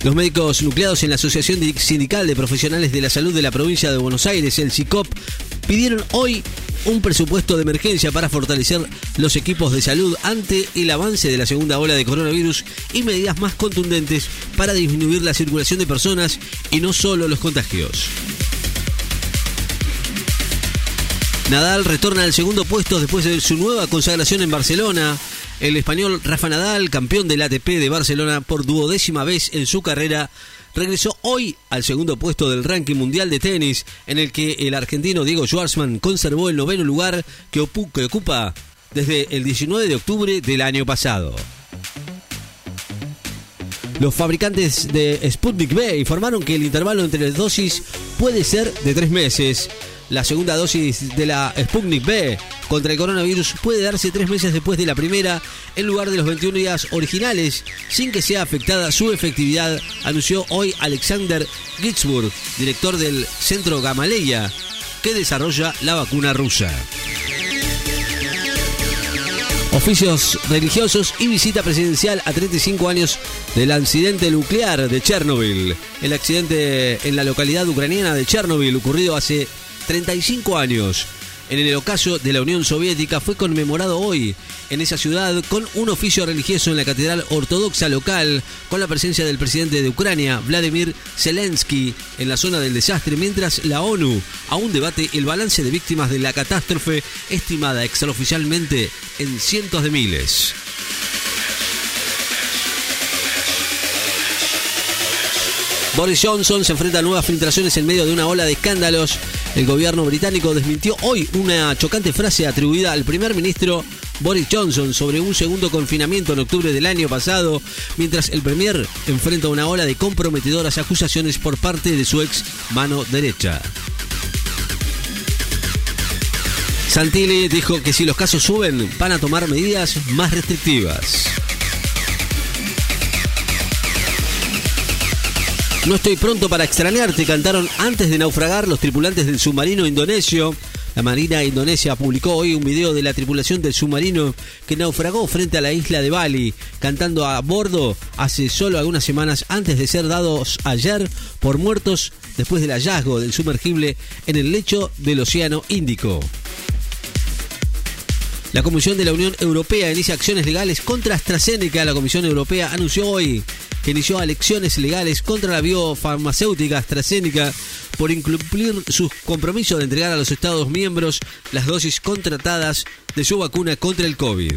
Los médicos nucleados en la Asociación Sindical de Profesionales de la Salud de la provincia de Buenos Aires, el SICOP, pidieron hoy un presupuesto de emergencia para fortalecer los equipos de salud ante el avance de la segunda ola de coronavirus y medidas más contundentes para disminuir la circulación de personas y no solo los contagios. Nadal retorna al segundo puesto después de su nueva consagración en Barcelona. El español Rafa Nadal, campeón del ATP de Barcelona por duodécima vez en su carrera, regresó hoy al segundo puesto del ranking mundial de tenis, en el que el argentino Diego Schwartzman conservó el noveno lugar que, que ocupa desde el 19 de octubre del año pasado. Los fabricantes de Sputnik V informaron que el intervalo entre las dosis puede ser de tres meses. La segunda dosis de la Sputnik V contra el coronavirus puede darse tres meses después de la primera, en lugar de los 21 días originales, sin que sea afectada su efectividad, anunció hoy Alexander Gitzburg, director del Centro Gamaleya, que desarrolla la vacuna rusa. Oficios religiosos y visita presidencial a 35 años del accidente nuclear de Chernobyl. El accidente en la localidad ucraniana de Chernobyl, ocurrido hace 35 años en el ocaso de la Unión Soviética, fue conmemorado hoy en esa ciudad con un oficio religioso en la catedral ortodoxa local, con la presencia del presidente de Ucrania, Vladimir Zelensky, en la zona del desastre, mientras la ONU aún debate el balance de víctimas de la catástrofe, estimada extraoficialmente en cientos de miles. Boris Johnson se enfrenta a nuevas filtraciones en medio de una ola de escándalos. El gobierno británico desmintió hoy una chocante frase atribuida al primer ministro Boris Johnson sobre un segundo confinamiento en octubre del año pasado, mientras el premier enfrenta una ola de comprometedoras acusaciones por parte de su ex mano derecha. Santilli dijo que si los casos suben, van a tomar medidas más restrictivas. No estoy pronto para extrañarte, cantaron antes de naufragar los tripulantes del submarino indonesio. La Marina Indonesia publicó hoy un video de la tripulación del submarino que naufragó frente a la isla de Bali, cantando a bordo hace solo algunas semanas antes de ser dados ayer por muertos después del hallazgo del sumergible en el lecho del Océano Índico. La Comisión de la Unión Europea inicia acciones legales contra AstraZeneca. La Comisión Europea anunció hoy que inició elecciones legales contra la biofarmacéutica AstraZeneca por incumplir sus compromisos de entregar a los Estados miembros las dosis contratadas de su vacuna contra el COVID.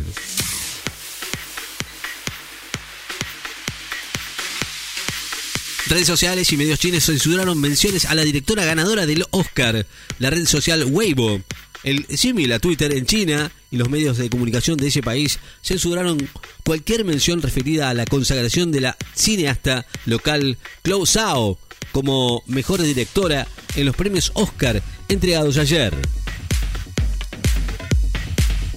Redes sociales y medios chinos censuraron menciones a la directora ganadora del Oscar, la red social Weibo. El símil a Twitter en China y los medios de comunicación de ese país censuraron cualquier mención referida a la consagración de la cineasta local Chloe Zhao como mejor directora en los premios Oscar entregados ayer.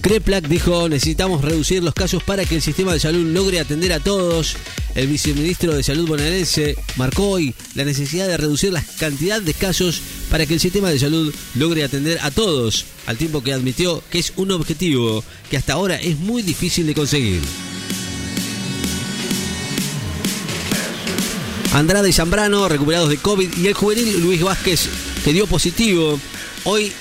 Kreplak dijo, necesitamos reducir los casos para que el sistema de salud logre atender a todos. El viceministro de Salud bonaerense marcó hoy la necesidad de reducir la cantidad de casos para que el sistema de salud logre atender a todos, al tiempo que admitió que es un objetivo que hasta ahora es muy difícil de conseguir. Andrade y Zambrano recuperados de COVID y el juvenil Luis Vázquez que dio positivo. Hoy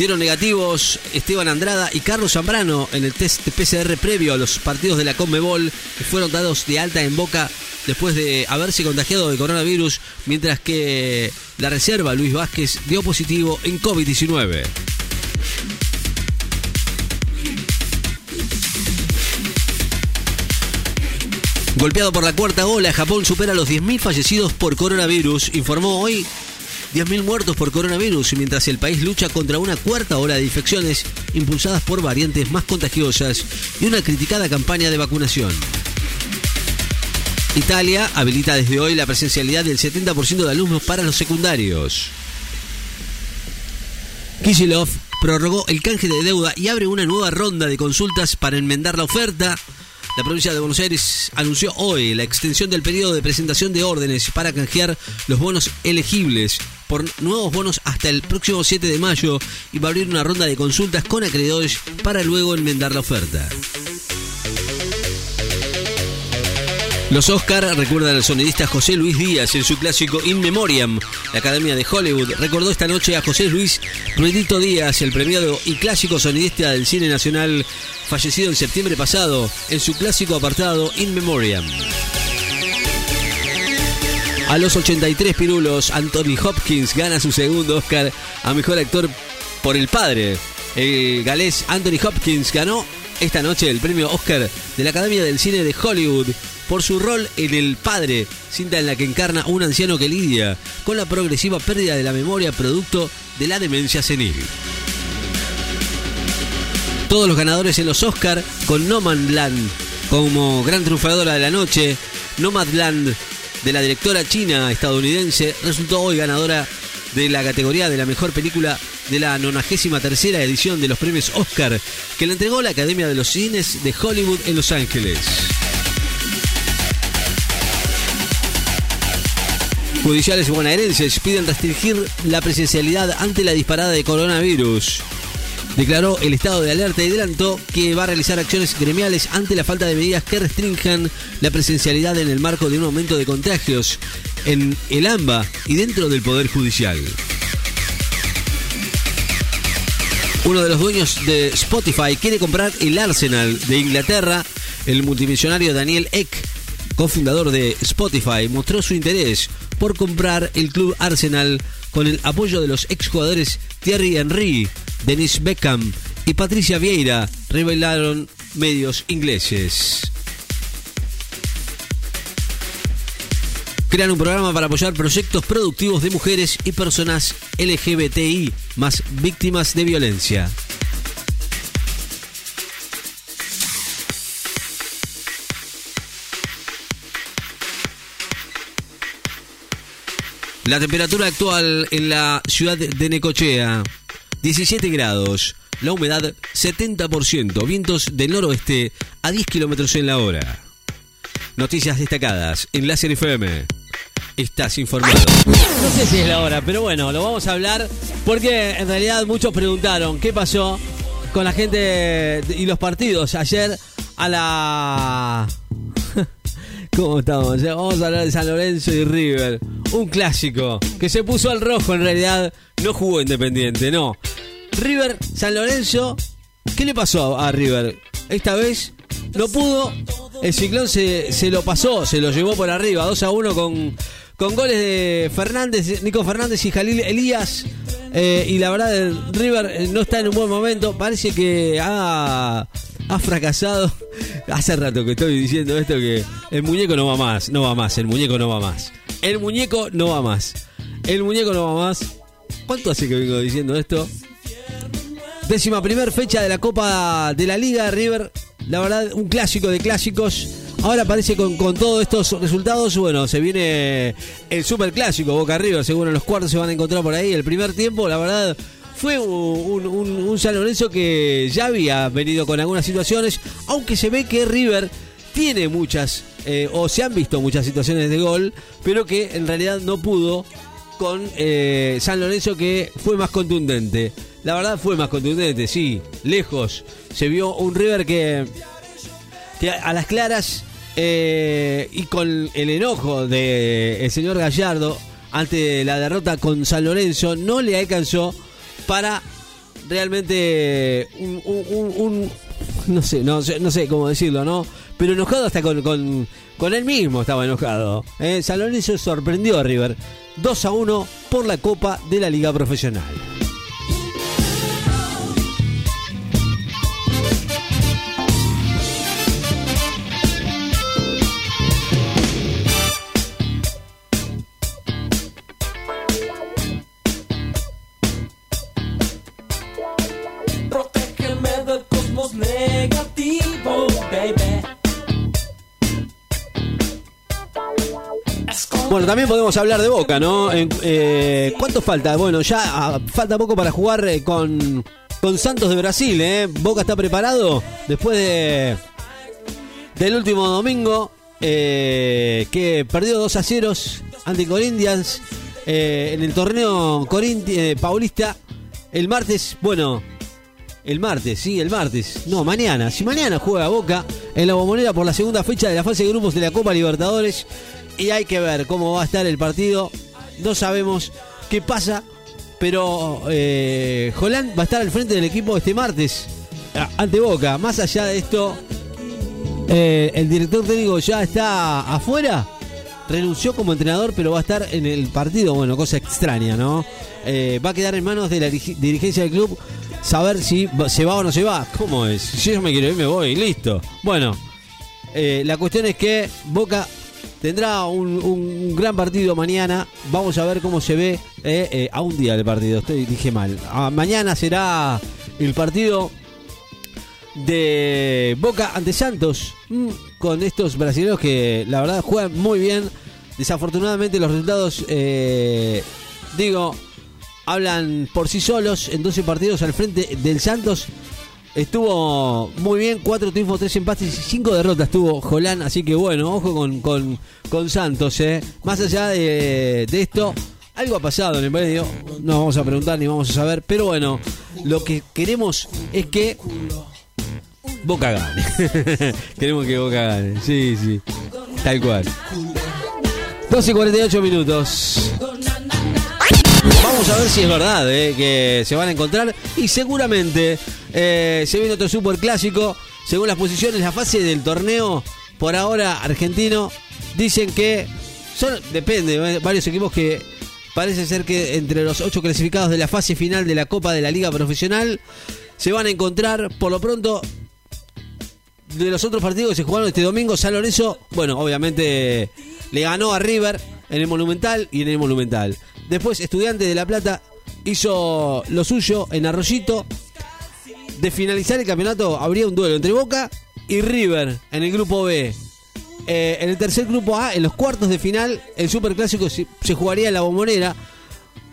dieron negativos Esteban Andrada y Carlos Zambrano en el test PCR previo a los partidos de la Conmebol que fueron dados de alta en Boca después de haberse contagiado de coronavirus, mientras que la reserva Luis Vázquez dio positivo en COVID-19. Golpeado por la cuarta ola, Japón supera los 10.000 fallecidos por coronavirus, informó hoy 10.000 muertos por coronavirus, mientras el país lucha contra una cuarta ola de infecciones impulsadas por variantes más contagiosas y una criticada campaña de vacunación. Italia habilita desde hoy la presencialidad del 70% de alumnos para los secundarios. Kicillof prorrogó el canje de deuda y abre una nueva ronda de consultas para enmendar la oferta. La provincia de Buenos Aires anunció hoy la extensión del periodo de presentación de órdenes para canjear los bonos elegibles por nuevos bonos hasta el próximo 7 de mayo y va a abrir una ronda de consultas con acreedores para luego enmendar la oferta. Los Oscar recuerdan al sonidista José Luis Díaz en su clásico In Memoriam. La Academia de Hollywood recordó esta noche a José Luis Ruedito Díaz, el premiado y clásico sonidista del cine nacional, fallecido en septiembre pasado, en su clásico apartado In Memoriam. A los 83 pirulos, Anthony Hopkins gana su segundo Oscar a Mejor Actor por El Padre. El galés Anthony Hopkins ganó esta noche el premio Oscar de la Academia del Cine de Hollywood por su rol en El Padre, cinta en la que encarna un anciano que lidia con la progresiva pérdida de la memoria producto de la demencia senil. Todos los ganadores en los Oscar con Nomadland como gran triunfadora de la noche, Nomadland de la directora china estadounidense resultó hoy ganadora de la categoría de la mejor película de la 93 tercera edición de los premios Oscar que le entregó la Academia de los Cines de Hollywood en Los Ángeles. Judiciales bonaerenses piden restringir la presencialidad ante la disparada de coronavirus. Declaró el estado de alerta y adelantó que va a realizar acciones gremiales ante la falta de medidas que restrinjan la presencialidad en el marco de un aumento de contagios en el AMBA y dentro del Poder Judicial. Uno de los dueños de Spotify quiere comprar el Arsenal de Inglaterra. El multimillonario Daniel Eck, cofundador de Spotify, mostró su interés por comprar el club Arsenal con el apoyo de los exjugadores Thierry Henry, Denis Beckham y Patricia Vieira, revelaron medios ingleses. Crean un programa para apoyar proyectos productivos de mujeres y personas LGBTI más víctimas de violencia. La temperatura actual en la ciudad de Necochea, 17 grados. La humedad, 70%. Vientos del noroeste a 10 kilómetros en la hora. Noticias destacadas en Láser FM. estás informado. No sé si es la hora, pero bueno, lo vamos a hablar porque en realidad muchos preguntaron qué pasó con la gente y los partidos ayer a la... ¿Cómo estamos? Vamos a hablar de San Lorenzo y River. Un clásico que se puso al rojo en realidad. No jugó Independiente, no. River, San Lorenzo. ¿Qué le pasó a River? Esta vez no pudo. El ciclón se, se lo pasó, se lo llevó por arriba. 2 a 1 con, con goles de Fernández, Nico Fernández y Jalil Elías. Eh, y la verdad, River no está en un buen momento. Parece que ha, ha fracasado. Hace rato que estoy diciendo esto que el muñeco no va más, no va más, el muñeco no va más. El muñeco no va más. El muñeco no va más. ¿Cuánto hace que vengo diciendo esto? Décima primer fecha de la Copa de la Liga River. La verdad, un clásico de clásicos. Ahora parece con, con todos estos resultados, bueno, se viene el super clásico Boca River, seguro en los cuartos se van a encontrar por ahí. El primer tiempo, la verdad, fue un, San Lorenzo que ya había venido con algunas situaciones, aunque se ve que River tiene muchas, eh, o se han visto muchas situaciones de gol, pero que en realidad no pudo con eh, San Lorenzo que fue más contundente. La verdad fue más contundente, sí, lejos. Se vio un River que, a las claras eh, y con el enojo del el señor Gallardo ante la derrota con San Lorenzo no le alcanzó para realmente un, un- un- un- no sé, no, sé- no sé cómo decirlo, ¿no? Pero enojado hasta con, con, con él mismo estaba enojado. ¿eh? San Lorenzo sorprendió a River 2 a 1 por la Copa de la Liga Profesional. También podemos hablar de Boca, ¿no? En- eh, ¿Cuánto falta? Bueno, ya ah, falta poco para jugar eh, con, con Santos de Brasil, ¿eh? Boca está preparado después de del último domingo eh, que perdió 2 a 0 ante Corinthians eh, en el torneo Corinti- paulista el martes, bueno, el martes, sí, el martes. No, mañana. Si mañana juega Boca en la bombonera por la segunda fecha de la fase de grupos de la Copa Libertadores. Y hay que ver cómo va a estar el partido. No sabemos qué pasa. Pero eh, va a estar al frente del equipo este martes ante Boca. Más allá de esto, eh, el director técnico ya está afuera. Renunció como entrenador, pero va a estar en el partido. Bueno, cosa extraña, ¿no? Eh, va a quedar en manos de la diri- dirigencia del club saber si se va o no se va. ¿Cómo es? Si yo me quiero ir, me voy. Listo. Bueno, eh, la cuestión es que Boca tendrá un, un gran partido mañana. Vamos a ver cómo se ve eh, eh, a un día del partido. Estoy, dije mal. Ah, mañana será el partido de Boca ante Santos. Mm, con estos brasileños que la verdad juegan muy bien. Desafortunadamente los resultados, eh, digo, hablan por sí solos. En 12 partidos al frente del Santos. Estuvo muy bien, cuatro triunfos, tres empates y cinco derrotas tuvo Jolán, así que bueno, ojo con, con, con Santos, eh. Más allá de, de esto, algo ha pasado en el medio, no vamos a preguntar ni vamos a saber, pero bueno, lo que queremos es que Boca gane. queremos que Boca gane, sí, sí, tal cual. 12 y 48 minutos. Vamos a ver si es verdad eh, que se van a encontrar y seguramente eh, se viene otro super clásico. Según las posiciones, la fase del torneo por ahora argentino dicen que son depende eh, varios equipos que parece ser que entre los ocho clasificados de la fase final de la Copa de la Liga Profesional se van a encontrar por lo pronto de los otros partidos que se jugaron este domingo, San Lorenzo, bueno, obviamente le ganó a River en el Monumental y en el Monumental. Después, Estudiantes de La Plata hizo lo suyo en Arroyito. De finalizar el campeonato, habría un duelo entre Boca y River en el grupo B. Eh, en el tercer grupo A, en los cuartos de final, el Superclásico se, se jugaría en la bombonera.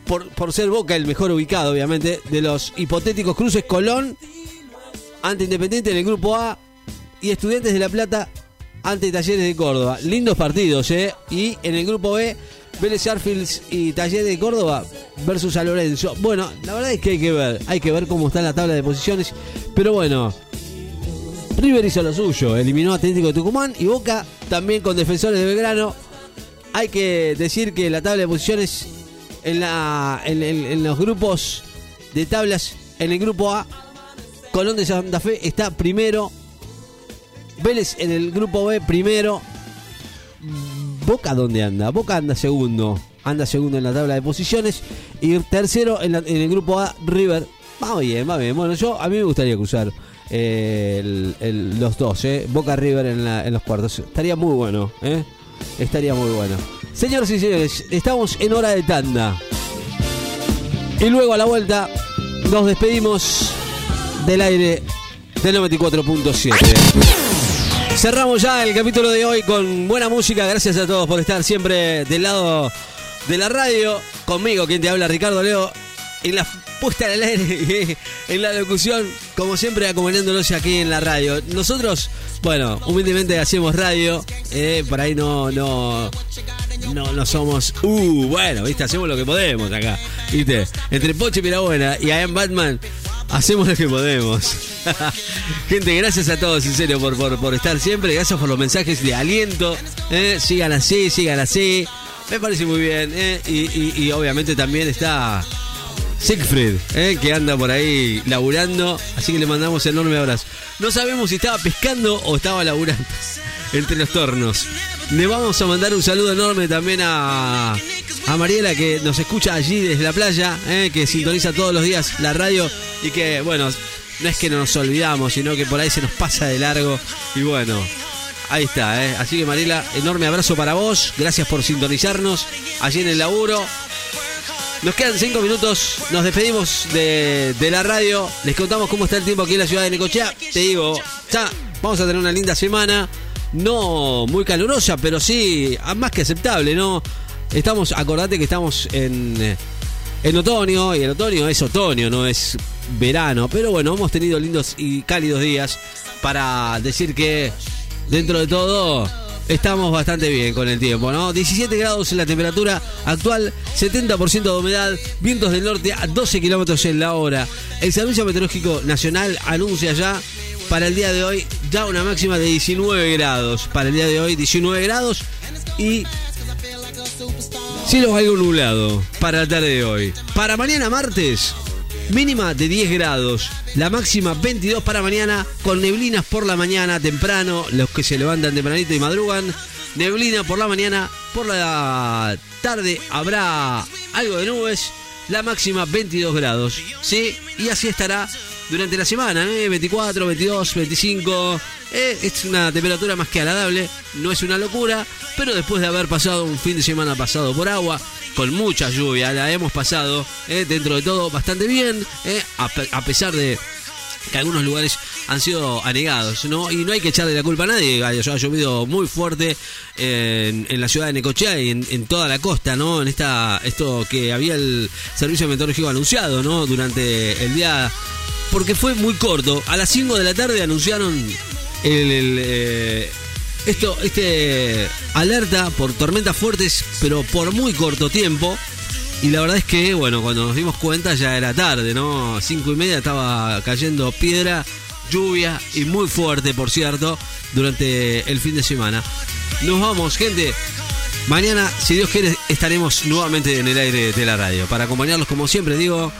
Por, por ser Boca el mejor ubicado, obviamente, de los hipotéticos cruces Colón ante Independiente en el grupo A y Estudiantes de La Plata ante Talleres de Córdoba. Lindos partidos, ¿eh? Y en el grupo B, Vélez Arfields y Talleres de Córdoba versus San Lorenzo. Bueno, la verdad es que hay que ver, hay que ver cómo está la tabla de posiciones. Pero bueno, River hizo lo suyo, eliminó a Atlético de Tucumán y Boca también con defensores de Belgrano. Hay que decir que la tabla de posiciones en- en los grupos de tablas, en el grupo A, Colón de Santa Fe está primero. Vélez en el grupo B primero. Boca dónde anda? Boca anda segundo. Anda segundo en la tabla de posiciones. Y tercero en, la- en el grupo A, River. Va bien, va bien. Bueno, yo a mí me gustaría cruzar eh, el- los dos, eh. Boca River en los cuartos. Estaría muy bueno, eh. Estaría muy bueno. Señoras y señores, estamos en hora de tanda. Y luego a la vuelta nos despedimos del aire del 94.7. Cerramos ya el capítulo de hoy con buena música. Gracias a todos por estar siempre del lado de la radio. Conmigo, quien te habla, Ricardo Leo, en la puesta al aire y en la locución, como siempre, acompañándolos aquí en la radio. Nosotros, bueno, humildemente hacemos radio. eh, por ahí no, no, no, no somos. Uh, bueno, viste, hacemos lo que podemos acá. Viste, entre Poche y Pirabuena y I Am Batman. Hacemos lo que podemos. Gente, gracias a todos, en serio, por, por, estar siempre. Gracias por los mensajes de aliento. ¿eh? Sigan así, sigan así. Me parece muy bien. ¿eh? Y, y- y obviamente también está Siegfried, ¿eh? que anda por ahí laburando. Así que le mandamos enorme abrazo. No sabemos si estaba pescando o estaba laburando entre los tornos. Le vamos a mandar un saludo enorme también a, a Mariela que nos escucha allí desde la playa, ¿eh? que sintoniza todos los días la radio y que, bueno, no es que nos olvidamos, sino que por ahí se nos pasa de largo. Y bueno, ahí está, ¿eh? Así que Mariela, enorme abrazo para vos. Gracias por sintonizarnos allí en el laburo. Nos quedan cinco minutos, nos despedimos de, de la radio, les contamos cómo está el tiempo aquí en la ciudad de Necochea. Te digo, ya vamos a tener una linda semana, no muy calurosa, pero sí más que aceptable, ¿no? Estamos, acordate que estamos en, eh, en otoño, y el otoño es otoño, no es verano, pero bueno, hemos tenido lindos y cálidos días para decir que dentro de todo estamos bastante bien con el tiempo, ¿no? 17 grados en la temperatura actual, 70% de humedad, vientos del norte a 12 kilómetros en la hora. El Servicio Meteorológico Nacional anuncia ya para el día de hoy ya una máxima de 19 grados. Para el día de hoy, 19 grados y cielo algo nublado para la tarde de hoy. Para mañana martes, mínima de 10 grados, la máxima 22 para mañana, con neblinas por la mañana temprano, los que se levantan tempranito y madrugan, neblina por la mañana, por la tarde habrá algo de nubes, la máxima 22 grados, ¿sí? Y así estará durante la semana, ¿eh? 24, 22, 25. Eh, es una temperatura más que agradable, no es una locura, pero después de haber pasado un fin de semana pasado por agua, con mucha lluvia, la hemos pasado eh, dentro de todo bastante bien, eh, a, pe- a pesar de que algunos lugares han sido anegados, ¿no? Y no hay que echarle la culpa a nadie, ha, ha llovido muy fuerte en, en la ciudad de Necochea y en, en toda la costa, ¿no? En esta esto que había el servicio meteorológico anunciado, ¿no? Durante el día porque fue muy corto. A las 5 de la tarde anunciaron el, eh, esto, este alerta por tormentas fuertes, pero por muy corto tiempo. Y la verdad es que, bueno, cuando nos dimos cuenta ya era tarde, ¿no? Cinco y media estaba cayendo piedra, lluvia y muy fuerte, por cierto, durante el fin de semana. Nos vamos, gente. Mañana, si Dios quiere, estaremos nuevamente en el aire de la radio. Para acompañarlos, como siempre digo,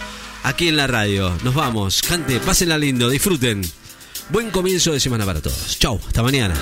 aquí en la radio. Nos vamos, gente, pásenla lindo, disfruten. Buen comienzo de semana para todos. Chau, hasta mañana.